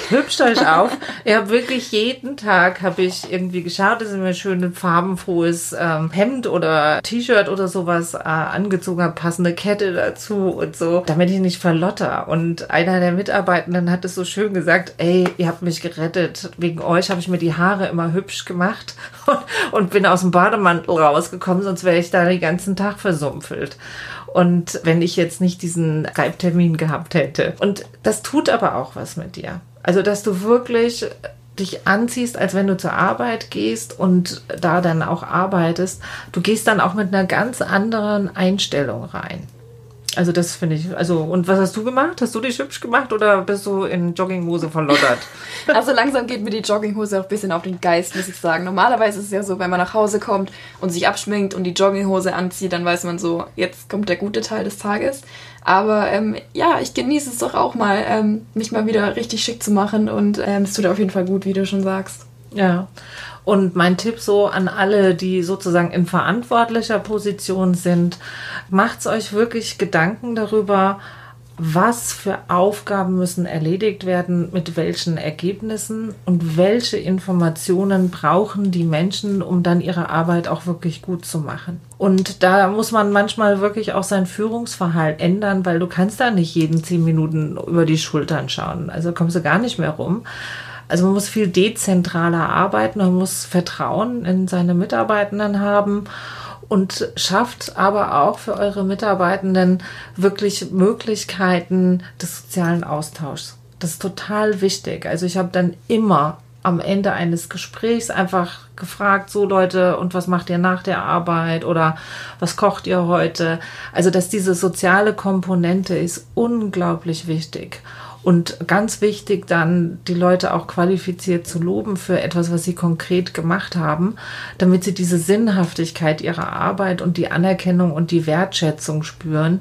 Hübscht euch auf. Ich habe wirklich jeden Tag habe ich irgendwie geschaut, dass ich mir ein farbenfrohes ähm, Hemd oder T-Shirt oder sowas äh, angezogen habe, passende Kette dazu und so, damit ich nicht verlotter. Und einer der Mitarbeitenden hat es so schön gesagt, ey, ihr habt mich gerettet. Wegen euch habe ich mir die Haare immer hübsch gemacht und, und bin aus dem Bademantel rausgekommen, sonst wäre ich da den ganzen Tag versumpfelt. Und wenn ich jetzt nicht diesen Reibtermin gehabt hätte. Und das tut aber auch was mit dir. Also, dass du wirklich dich anziehst, als wenn du zur Arbeit gehst und da dann auch arbeitest. Du gehst dann auch mit einer ganz anderen Einstellung rein. Also das finde ich, also und was hast du gemacht? Hast du dich hübsch gemacht oder bist du in Jogginghose verlottert? also langsam geht mir die Jogginghose auch ein bisschen auf den Geist, muss ich sagen. Normalerweise ist es ja so, wenn man nach Hause kommt und sich abschminkt und die Jogginghose anzieht, dann weiß man so, jetzt kommt der gute Teil des Tages. Aber ähm, ja, ich genieße es doch auch mal, ähm, mich mal wieder richtig schick zu machen und ähm, es tut auf jeden Fall gut, wie du schon sagst. Ja. Und mein Tipp so an alle, die sozusagen in verantwortlicher Position sind, macht's euch wirklich Gedanken darüber, was für Aufgaben müssen erledigt werden, mit welchen Ergebnissen und welche Informationen brauchen die Menschen, um dann ihre Arbeit auch wirklich gut zu machen. Und da muss man manchmal wirklich auch sein Führungsverhalten ändern, weil du kannst da nicht jeden zehn Minuten über die Schultern schauen. Also kommst du gar nicht mehr rum. Also man muss viel dezentraler arbeiten, man muss Vertrauen in seine Mitarbeitenden haben und schafft aber auch für eure Mitarbeitenden wirklich Möglichkeiten des sozialen Austauschs. Das ist total wichtig. Also ich habe dann immer am Ende eines Gesprächs einfach gefragt, so Leute, und was macht ihr nach der Arbeit oder was kocht ihr heute? Also, dass diese soziale Komponente ist unglaublich wichtig. Und ganz wichtig dann, die Leute auch qualifiziert zu loben für etwas, was sie konkret gemacht haben, damit sie diese Sinnhaftigkeit ihrer Arbeit und die Anerkennung und die Wertschätzung spüren.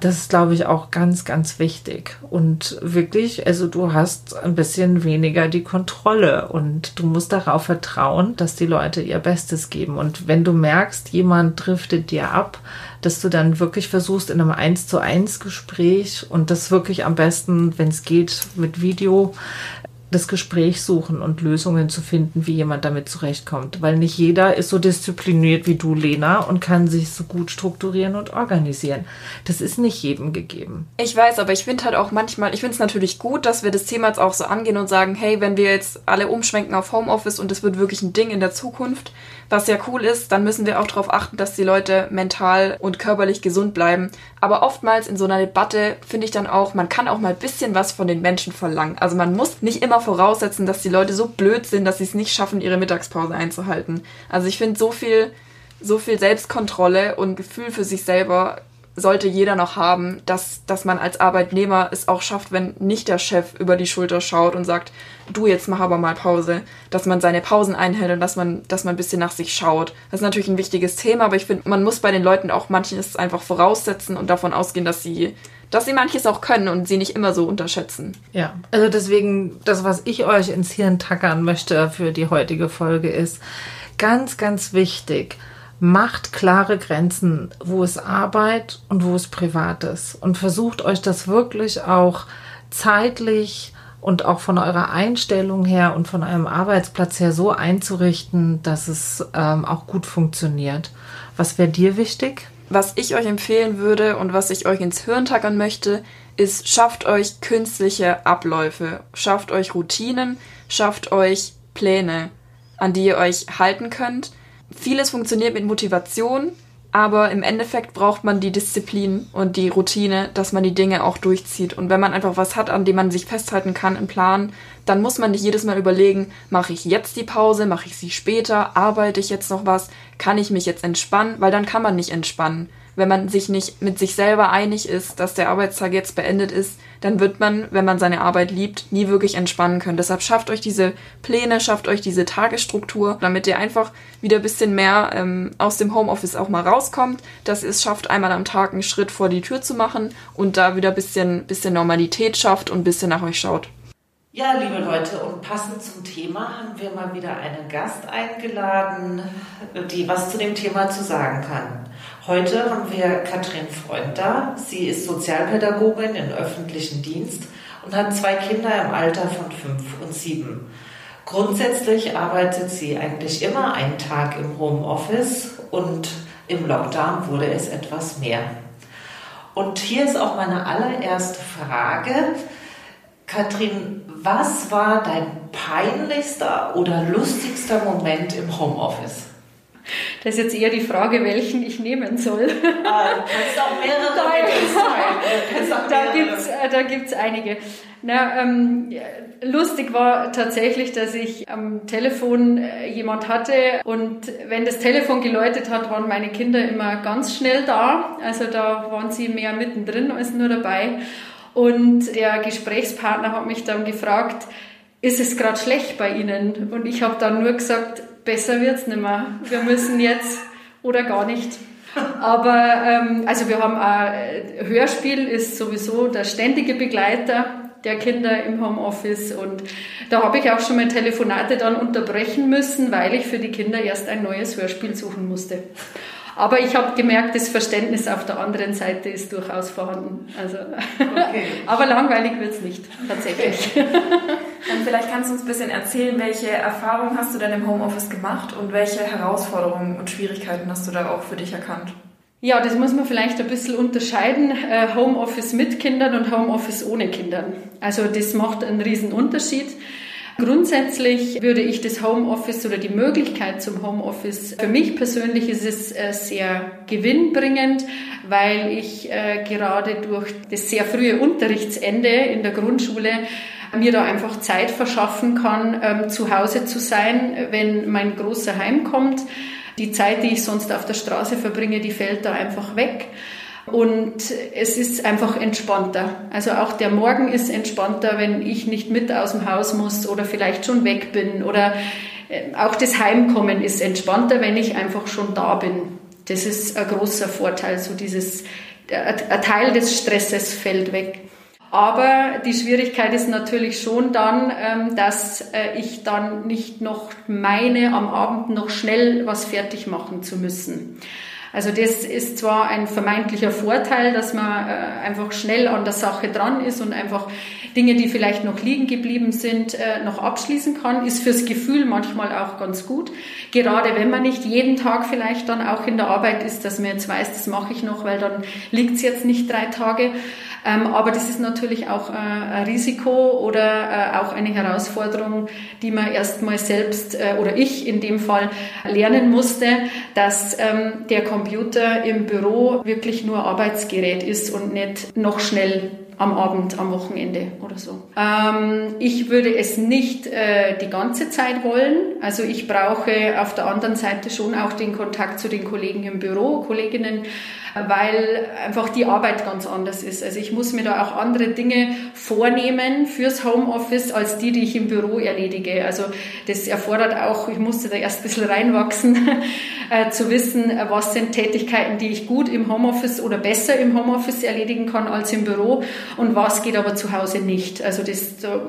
Das ist, glaube ich, auch ganz, ganz wichtig. Und wirklich, also du hast ein bisschen weniger die Kontrolle und du musst darauf vertrauen, dass die Leute ihr Bestes geben. Und wenn du merkst, jemand driftet dir ab, dass du dann wirklich versuchst in einem Eins zu eins Gespräch und das wirklich am besten, wenn es geht, mit Video, das Gespräch suchen und Lösungen zu finden, wie jemand damit zurechtkommt. Weil nicht jeder ist so diszipliniert wie du, Lena, und kann sich so gut strukturieren und organisieren. Das ist nicht jedem gegeben. Ich weiß, aber ich finde halt auch manchmal, ich finde es natürlich gut, dass wir das Thema jetzt auch so angehen und sagen, hey, wenn wir jetzt alle umschwenken auf Homeoffice und es wird wirklich ein Ding in der Zukunft, was ja cool ist, dann müssen wir auch darauf achten, dass die Leute mental und körperlich gesund bleiben. Aber oftmals in so einer Debatte finde ich dann auch, man kann auch mal ein bisschen was von den Menschen verlangen. Also man muss nicht immer voraussetzen, dass die Leute so blöd sind, dass sie es nicht schaffen, ihre Mittagspause einzuhalten. Also ich finde so viel, so viel Selbstkontrolle und Gefühl für sich selber sollte jeder noch haben, dass, dass man als Arbeitnehmer es auch schafft, wenn nicht der Chef über die Schulter schaut und sagt, du jetzt mach aber mal Pause, dass man seine Pausen einhält und dass man, dass man ein bisschen nach sich schaut. Das ist natürlich ein wichtiges Thema, aber ich finde, man muss bei den Leuten auch manches einfach voraussetzen und davon ausgehen, dass sie, dass sie manches auch können und sie nicht immer so unterschätzen. Ja, also deswegen, das, was ich euch ins Hirn tackern möchte für die heutige Folge ist, ganz, ganz wichtig, macht klare Grenzen, wo es Arbeit und wo es privat ist. Und versucht euch das wirklich auch zeitlich und auch von eurer Einstellung her und von eurem Arbeitsplatz her so einzurichten, dass es ähm, auch gut funktioniert. Was wäre dir wichtig? Was ich euch empfehlen würde und was ich euch ins Hirn tackern möchte, ist, schafft euch künstliche Abläufe, schafft euch Routinen, schafft euch Pläne, an die ihr euch halten könnt vieles funktioniert mit Motivation, aber im Endeffekt braucht man die Disziplin und die Routine, dass man die Dinge auch durchzieht. Und wenn man einfach was hat, an dem man sich festhalten kann im Plan, dann muss man nicht jedes Mal überlegen, mache ich jetzt die Pause, mache ich sie später, arbeite ich jetzt noch was, kann ich mich jetzt entspannen, weil dann kann man nicht entspannen wenn man sich nicht mit sich selber einig ist, dass der Arbeitstag jetzt beendet ist, dann wird man, wenn man seine Arbeit liebt, nie wirklich entspannen können. Deshalb schafft euch diese Pläne, schafft euch diese Tagesstruktur, damit ihr einfach wieder ein bisschen mehr ähm, aus dem Homeoffice auch mal rauskommt, dass ihr es schafft, einmal am Tag einen Schritt vor die Tür zu machen und da wieder ein bisschen, bisschen Normalität schafft und ein bisschen nach euch schaut. Ja, liebe Leute, und passend zum Thema haben wir mal wieder einen Gast eingeladen, die was zu dem Thema zu sagen kann. Heute haben wir Katrin Freund da. Sie ist Sozialpädagogin im öffentlichen Dienst und hat zwei Kinder im Alter von fünf und sieben. Grundsätzlich arbeitet sie eigentlich immer einen Tag im Homeoffice und im Lockdown wurde es etwas mehr. Und hier ist auch meine allererste Frage. Katrin, was war dein peinlichster oder lustigster Moment im Homeoffice? Das ist jetzt eher die Frage, welchen ich nehmen soll. Ah, du kannst auch mehrere sein. Da gibt's, äh, da gibt's einige. Na, ähm, lustig war tatsächlich, dass ich am Telefon äh, jemand hatte und wenn das Telefon geläutet hat, waren meine Kinder immer ganz schnell da. Also da waren sie mehr mittendrin als nur dabei. Und der Gesprächspartner hat mich dann gefragt, ist es gerade schlecht bei Ihnen? Und ich habe dann nur gesagt, besser wird's nicht mehr. Wir müssen jetzt oder gar nicht. Aber ähm, also wir haben auch, äh, Hörspiel ist sowieso der ständige Begleiter der Kinder im Homeoffice und da habe ich auch schon mal Telefonate dann unterbrechen müssen, weil ich für die Kinder erst ein neues Hörspiel suchen musste. Aber ich habe gemerkt, das Verständnis auf der anderen Seite ist durchaus vorhanden. Also, okay. aber langweilig wird es nicht, tatsächlich. Okay. Und vielleicht kannst du uns ein bisschen erzählen, welche Erfahrungen hast du denn im Homeoffice gemacht und welche Herausforderungen und Schwierigkeiten hast du da auch für dich erkannt? Ja, das muss man vielleicht ein bisschen unterscheiden. Äh, Homeoffice mit Kindern und Homeoffice ohne Kindern. Also das macht einen riesen Unterschied. Grundsätzlich würde ich das Homeoffice oder die Möglichkeit zum Homeoffice, für mich persönlich ist es äh, sehr gewinnbringend, weil ich äh, gerade durch das sehr frühe Unterrichtsende in der Grundschule mir da einfach Zeit verschaffen kann, ähm, zu Hause zu sein, wenn mein großer heimkommt. Die Zeit, die ich sonst auf der Straße verbringe, die fällt da einfach weg. Und es ist einfach entspannter. Also auch der Morgen ist entspannter, wenn ich nicht mit aus dem Haus muss oder vielleicht schon weg bin oder äh, auch das Heimkommen ist entspannter, wenn ich einfach schon da bin. Das ist ein großer Vorteil, so dieses, ein Teil des Stresses fällt weg. Aber die Schwierigkeit ist natürlich schon dann, ähm, dass äh, ich dann nicht noch meine, am Abend noch schnell was fertig machen zu müssen. Also das ist zwar ein vermeintlicher Vorteil, dass man äh, einfach schnell an der Sache dran ist und einfach Dinge, die vielleicht noch liegen geblieben sind, äh, noch abschließen kann, ist fürs Gefühl manchmal auch ganz gut. Gerade wenn man nicht jeden Tag vielleicht dann auch in der Arbeit ist, dass man jetzt weiß, das mache ich noch, weil dann liegt es jetzt nicht drei Tage. Ähm, aber das ist natürlich auch äh, ein Risiko oder äh, auch eine Herausforderung, die man erstmal selbst äh, oder ich in dem Fall lernen musste, dass ähm, der Computer im Büro wirklich nur Arbeitsgerät ist und nicht noch schnell am Abend, am Wochenende oder so. Ähm, ich würde es nicht äh, die ganze Zeit wollen. Also ich brauche auf der anderen Seite schon auch den Kontakt zu den Kollegen im Büro, Kolleginnen, weil einfach die Arbeit ganz anders ist. Also ich muss mir da auch andere Dinge vornehmen fürs Homeoffice als die, die ich im Büro erledige. Also das erfordert auch, ich musste da erst ein bisschen reinwachsen, äh, zu wissen, was sind Tätigkeiten, die ich gut im Homeoffice oder besser im Homeoffice erledigen kann als im Büro und was geht aber zu Hause nicht. Also das da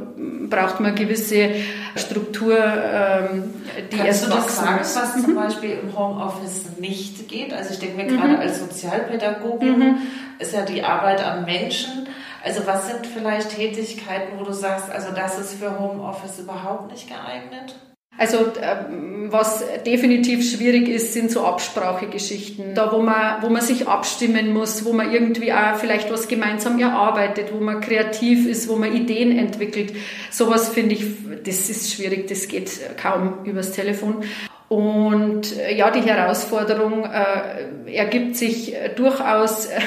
braucht man gewisse Struktur, ähm, die Kannst erst du das sagen, was zum mhm. Beispiel im Homeoffice nicht geht? Also ich denke mir mhm. gerade als Sozialpädagogin mhm. ist ja die Arbeit am Menschen. Also was sind vielleicht Tätigkeiten, wo du sagst, also das ist für Homeoffice überhaupt nicht geeignet? Also ähm, was definitiv schwierig ist, sind so Absprachegeschichten. Da, wo man, wo man sich abstimmen muss, wo man irgendwie auch vielleicht was gemeinsam erarbeitet, wo man kreativ ist, wo man Ideen entwickelt. Sowas finde ich, das ist schwierig, das geht kaum übers Telefon. Und äh, ja, die Herausforderung äh, ergibt sich äh, durchaus äh,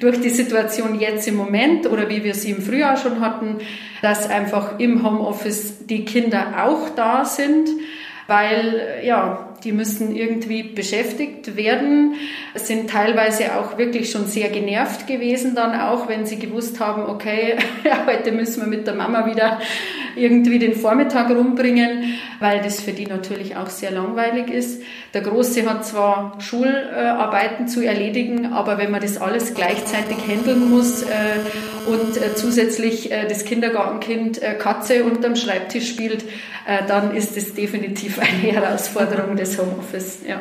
durch die Situation jetzt im Moment oder wie wir sie im Frühjahr schon hatten, dass einfach im Homeoffice die Kinder auch da sind, weil ja, die müssen irgendwie beschäftigt werden, sind teilweise auch wirklich schon sehr genervt gewesen dann auch, wenn sie gewusst haben, okay, heute müssen wir mit der Mama wieder irgendwie den Vormittag rumbringen, weil das für die natürlich auch sehr langweilig ist. Der Große hat zwar Schularbeiten zu erledigen, aber wenn man das alles gleichzeitig handeln muss äh, und äh, zusätzlich äh, das Kindergartenkind Katze unterm Schreibtisch spielt, dann ist es definitiv eine Herausforderung des Homeoffice. Ja.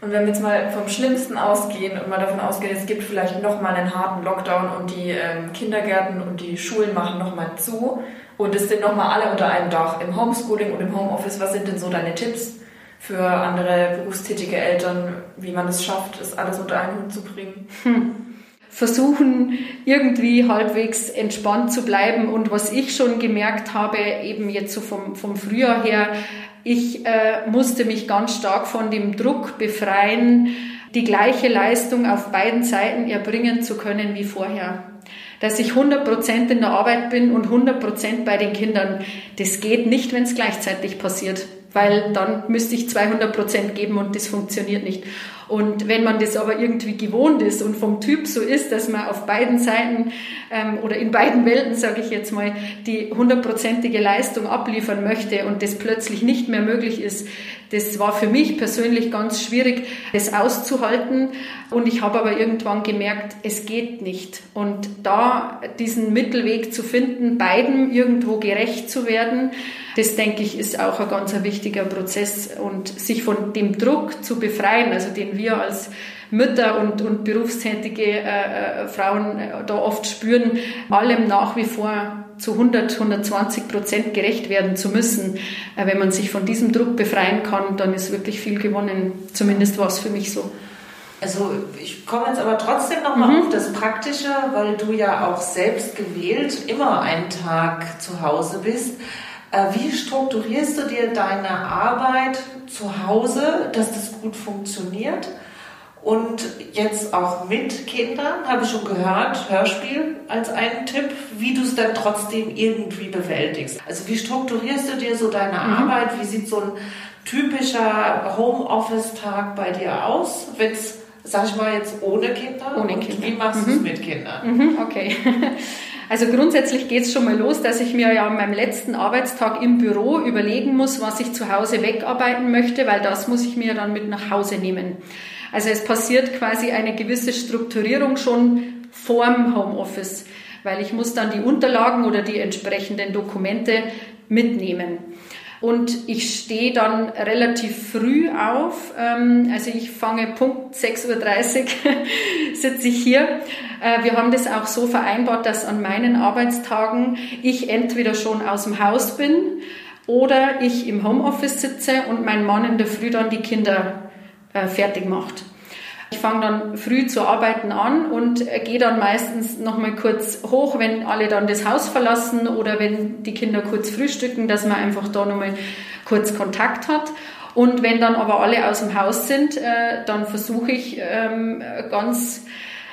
Und wenn wir jetzt mal vom Schlimmsten ausgehen und mal davon ausgehen, es gibt vielleicht nochmal einen harten Lockdown und die ähm, Kindergärten und die Schulen machen nochmal zu und es sind nochmal alle unter einem Dach im Homeschooling und im Homeoffice, was sind denn so deine Tipps für andere berufstätige Eltern, wie man es schafft, das alles unter einen Hut zu bringen? Hm versuchen, irgendwie halbwegs entspannt zu bleiben. Und was ich schon gemerkt habe, eben jetzt so vom, vom Frühjahr her, ich äh, musste mich ganz stark von dem Druck befreien, die gleiche Leistung auf beiden Seiten erbringen zu können wie vorher. Dass ich 100% in der Arbeit bin und 100% bei den Kindern, das geht nicht, wenn es gleichzeitig passiert, weil dann müsste ich 200% geben und das funktioniert nicht. Und wenn man das aber irgendwie gewohnt ist und vom Typ so ist, dass man auf beiden Seiten ähm, oder in beiden Welten, sage ich jetzt mal, die hundertprozentige Leistung abliefern möchte und das plötzlich nicht mehr möglich ist, das war für mich persönlich ganz schwierig, das auszuhalten. Und ich habe aber irgendwann gemerkt, es geht nicht. Und da diesen Mittelweg zu finden, beiden irgendwo gerecht zu werden, das denke ich ist auch ein ganz wichtiger Prozess. Und sich von dem Druck zu befreien, also den wir als Mütter und, und berufstätige äh, äh Frauen äh, da oft spüren, allem nach wie vor zu 100, 120 Prozent gerecht werden zu müssen. Äh, wenn man sich von diesem Druck befreien kann, dann ist wirklich viel gewonnen. Zumindest war es für mich so. Also ich komme jetzt aber trotzdem nochmal mhm. auf das Praktische, weil du ja auch selbst gewählt immer einen Tag zu Hause bist. Äh, wie strukturierst du dir deine Arbeit zu Hause, dass das gut funktioniert? Und jetzt auch mit Kindern, habe ich schon gehört, Hörspiel als einen Tipp, wie du es dann trotzdem irgendwie bewältigst. Also wie strukturierst du dir so deine mhm. Arbeit? Wie sieht so ein typischer Homeoffice-Tag bei dir aus, wenn es sag ich mal jetzt ohne Kinder? Ohne Kinder. Wie machst du es mit Kindern? Mhm, okay. Also grundsätzlich geht es schon mal los, dass ich mir ja an meinem letzten Arbeitstag im Büro überlegen muss, was ich zu Hause wegarbeiten möchte, weil das muss ich mir dann mit nach Hause nehmen. Also es passiert quasi eine gewisse Strukturierung schon vorm Homeoffice, weil ich muss dann die Unterlagen oder die entsprechenden Dokumente mitnehmen. Und ich stehe dann relativ früh auf. Ähm, also ich fange Punkt 6.30 Uhr sitze ich hier. Äh, wir haben das auch so vereinbart, dass an meinen Arbeitstagen ich entweder schon aus dem Haus bin oder ich im Homeoffice sitze und mein Mann in der Früh dann die Kinder äh, fertig macht. Ich fange dann früh zu arbeiten an und gehe dann meistens noch mal kurz hoch, wenn alle dann das Haus verlassen oder wenn die Kinder kurz frühstücken, dass man einfach da noch mal kurz Kontakt hat. Und wenn dann aber alle aus dem Haus sind, äh, dann versuche ich ähm, ganz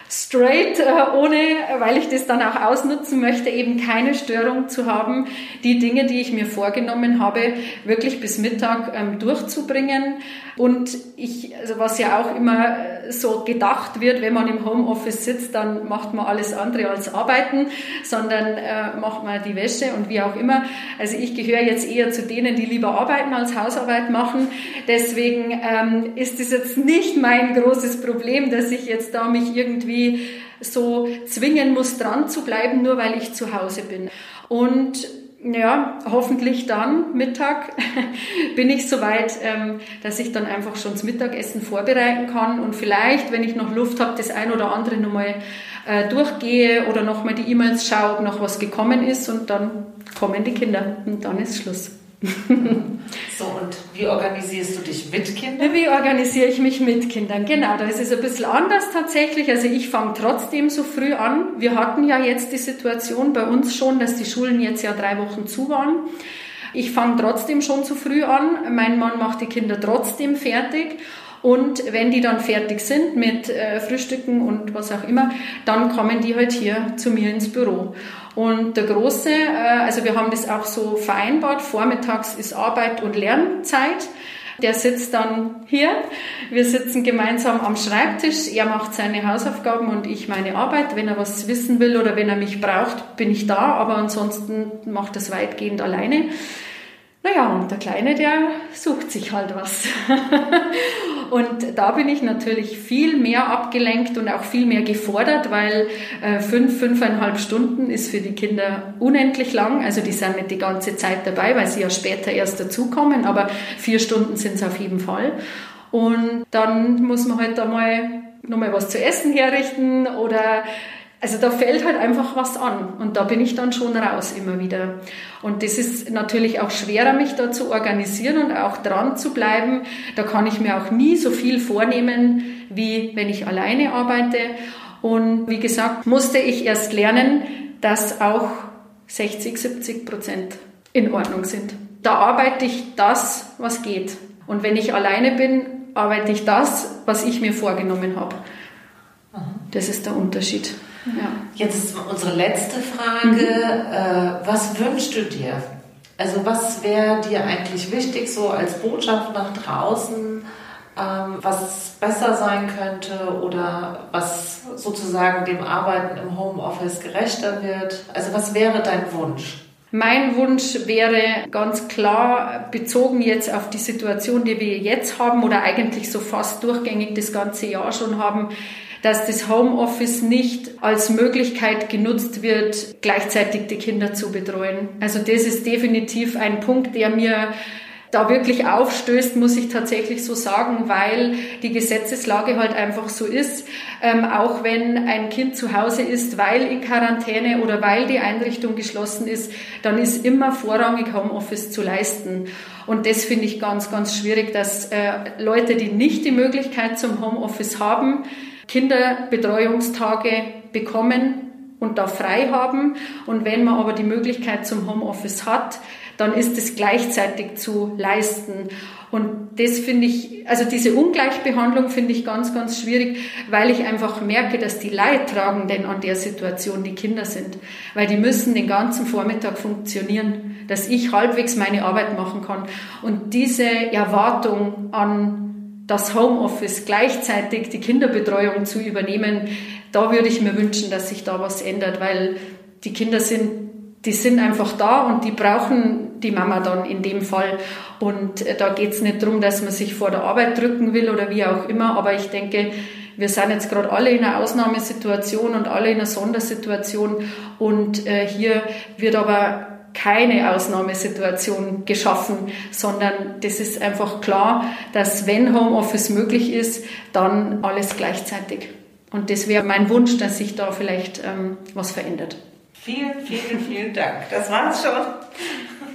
straight, äh, ohne, weil ich das dann auch ausnutzen möchte, eben keine Störung zu haben, die Dinge, die ich mir vorgenommen habe, wirklich bis Mittag ähm, durchzubringen. Und ich, also was ja auch immer äh, so gedacht wird, wenn man im Homeoffice sitzt, dann macht man alles andere als arbeiten, sondern äh, macht man die Wäsche und wie auch immer. Also ich gehöre jetzt eher zu denen, die lieber arbeiten als Hausarbeit machen. Deswegen ähm, ist es jetzt nicht mein großes Problem, dass ich jetzt da mich irgendwie so zwingen muss, dran zu bleiben, nur weil ich zu Hause bin. Und ja, hoffentlich dann Mittag bin ich soweit, ähm, dass ich dann einfach schon das Mittagessen vorbereiten kann und vielleicht, wenn ich noch Luft habe, das ein oder andere nochmal äh, durchgehe oder nochmal die E-Mails schaue, ob noch was gekommen ist und dann kommen die Kinder und dann ist Schluss. So, und wie organisierst du dich mit Kindern? Wie organisiere ich mich mit Kindern? Genau, da ist es ein bisschen anders tatsächlich. Also ich fange trotzdem so früh an. Wir hatten ja jetzt die Situation bei uns schon, dass die Schulen jetzt ja drei Wochen zu waren. Ich fange trotzdem schon zu früh an. Mein Mann macht die Kinder trotzdem fertig. Und wenn die dann fertig sind mit äh, Frühstücken und was auch immer, dann kommen die halt hier zu mir ins Büro. Und der Große, äh, also wir haben das auch so vereinbart, vormittags ist Arbeit und Lernzeit. Der sitzt dann hier. Wir sitzen gemeinsam am Schreibtisch. Er macht seine Hausaufgaben und ich meine Arbeit. Wenn er was wissen will oder wenn er mich braucht, bin ich da. Aber ansonsten macht das weitgehend alleine. Naja, und der Kleine, der sucht sich halt was. und da bin ich natürlich viel mehr abgelenkt und auch viel mehr gefordert, weil äh, fünf, fünfeinhalb Stunden ist für die Kinder unendlich lang. Also die sind nicht die ganze Zeit dabei, weil sie ja später erst dazukommen, aber vier Stunden sind es auf jeden Fall. Und dann muss man halt einmal nochmal was zu essen herrichten oder also da fällt halt einfach was an und da bin ich dann schon raus immer wieder. Und das ist natürlich auch schwerer, mich da zu organisieren und auch dran zu bleiben. Da kann ich mir auch nie so viel vornehmen, wie wenn ich alleine arbeite. Und wie gesagt, musste ich erst lernen, dass auch 60, 70 Prozent in Ordnung sind. Da arbeite ich das, was geht. Und wenn ich alleine bin, arbeite ich das, was ich mir vorgenommen habe. Das ist der Unterschied. Ja. Jetzt ist unsere letzte Frage. Mhm. Äh, was wünschst du dir? Also was wäre dir eigentlich wichtig, so als Botschaft nach draußen, ähm, was besser sein könnte oder was sozusagen dem Arbeiten im Homeoffice gerechter wird? Also was wäre dein Wunsch? Mein Wunsch wäre ganz klar bezogen jetzt auf die Situation, die wir jetzt haben oder eigentlich so fast durchgängig das ganze Jahr schon haben, dass das Homeoffice nicht als Möglichkeit genutzt wird, gleichzeitig die Kinder zu betreuen. Also das ist definitiv ein Punkt, der mir da wirklich aufstößt, muss ich tatsächlich so sagen, weil die Gesetzeslage halt einfach so ist. Ähm, auch wenn ein Kind zu Hause ist, weil in Quarantäne oder weil die Einrichtung geschlossen ist, dann ist immer vorrangig Homeoffice zu leisten. Und das finde ich ganz, ganz schwierig, dass äh, Leute, die nicht die Möglichkeit zum Homeoffice haben, Kinderbetreuungstage bekommen und da frei haben. Und wenn man aber die Möglichkeit zum Homeoffice hat, dann ist es gleichzeitig zu leisten. Und das finde ich, also diese Ungleichbehandlung finde ich ganz, ganz schwierig, weil ich einfach merke, dass die Leidtragenden an der Situation die Kinder sind. Weil die müssen den ganzen Vormittag funktionieren, dass ich halbwegs meine Arbeit machen kann. Und diese Erwartung an das Homeoffice gleichzeitig die Kinderbetreuung zu übernehmen, da würde ich mir wünschen, dass sich da was ändert, weil die Kinder sind, die sind einfach da und die brauchen die Mama dann in dem Fall. Und äh, da geht es nicht darum, dass man sich vor der Arbeit drücken will oder wie auch immer, aber ich denke, wir sind jetzt gerade alle in einer Ausnahmesituation und alle in einer Sondersituation und äh, hier wird aber keine Ausnahmesituation geschaffen, sondern das ist einfach klar, dass wenn Homeoffice möglich ist, dann alles gleichzeitig. Und das wäre mein Wunsch, dass sich da vielleicht ähm, was verändert. Vielen, vielen, vielen Dank. Das war's schon.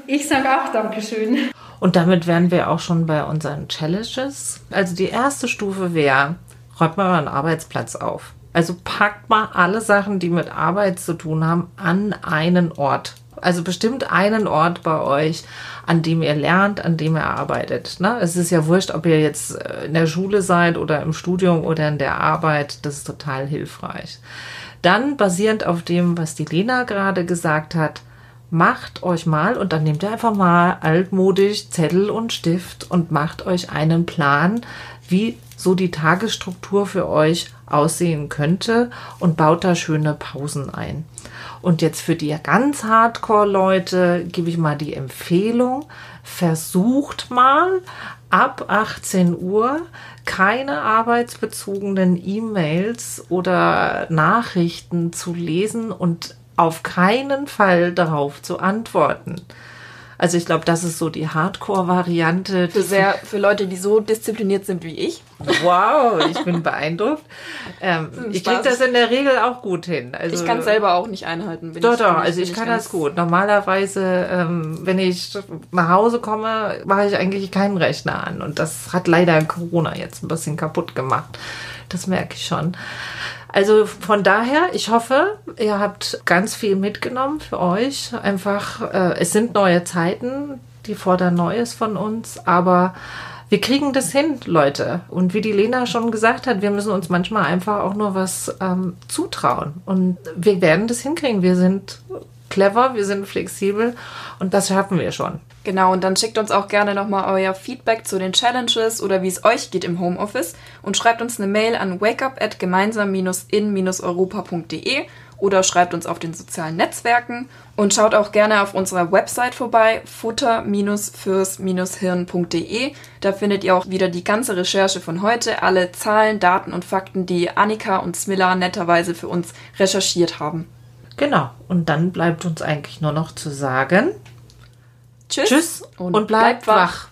Ich sage auch Dankeschön. Und damit wären wir auch schon bei unseren Challenges. Also die erste Stufe wäre, räumt mal einen Arbeitsplatz auf. Also packt mal alle Sachen, die mit Arbeit zu tun haben, an einen Ort. Also bestimmt einen Ort bei euch, an dem ihr lernt, an dem ihr arbeitet. Ne? Es ist ja wurscht, ob ihr jetzt äh, in der Schule seid oder im Studium oder in der Arbeit. Das ist total hilfreich. Dann basierend auf dem, was die Lena gerade gesagt hat, macht euch mal und dann nehmt ihr einfach mal altmodisch Zettel und Stift und macht euch einen Plan, wie so die Tagesstruktur für euch aussehen könnte und baut da schöne Pausen ein. Und jetzt für die ganz Hardcore-Leute gebe ich mal die Empfehlung, versucht mal ab 18 Uhr keine arbeitsbezogenen E-Mails oder Nachrichten zu lesen und auf keinen Fall darauf zu antworten. Also ich glaube, das ist so die Hardcore-Variante. Für, sehr, für Leute, die so diszipliniert sind wie ich. Wow, ich bin beeindruckt. Ähm, ich kriege das in der Regel auch gut hin. Also, ich kann es selber auch nicht einhalten. doch, doch, also ich kann das gut. Normalerweise, ähm, wenn ich nach Hause komme, mache ich eigentlich keinen Rechner an. Und das hat leider Corona jetzt ein bisschen kaputt gemacht. Das merke ich schon. Also von daher, ich hoffe, ihr habt ganz viel mitgenommen für euch. Einfach, äh, es sind neue Zeiten, die fordern Neues von uns, aber wir kriegen das hin, Leute. Und wie die Lena schon gesagt hat, wir müssen uns manchmal einfach auch nur was ähm, zutrauen. Und wir werden das hinkriegen. Wir sind clever, wir sind flexibel und das schaffen wir schon. Genau, und dann schickt uns auch gerne nochmal euer Feedback zu den Challenges oder wie es euch geht im Homeoffice und schreibt uns eine Mail an wakeup.gemeinsam-in-europa.de oder schreibt uns auf den sozialen Netzwerken und schaut auch gerne auf unserer Website vorbei, futter-fürs-hirn.de. Da findet ihr auch wieder die ganze Recherche von heute, alle Zahlen, Daten und Fakten, die Annika und Smilla netterweise für uns recherchiert haben. Genau, und dann bleibt uns eigentlich nur noch zu sagen, Tschüss, Tschüss und, und bleibt, bleibt wach. wach.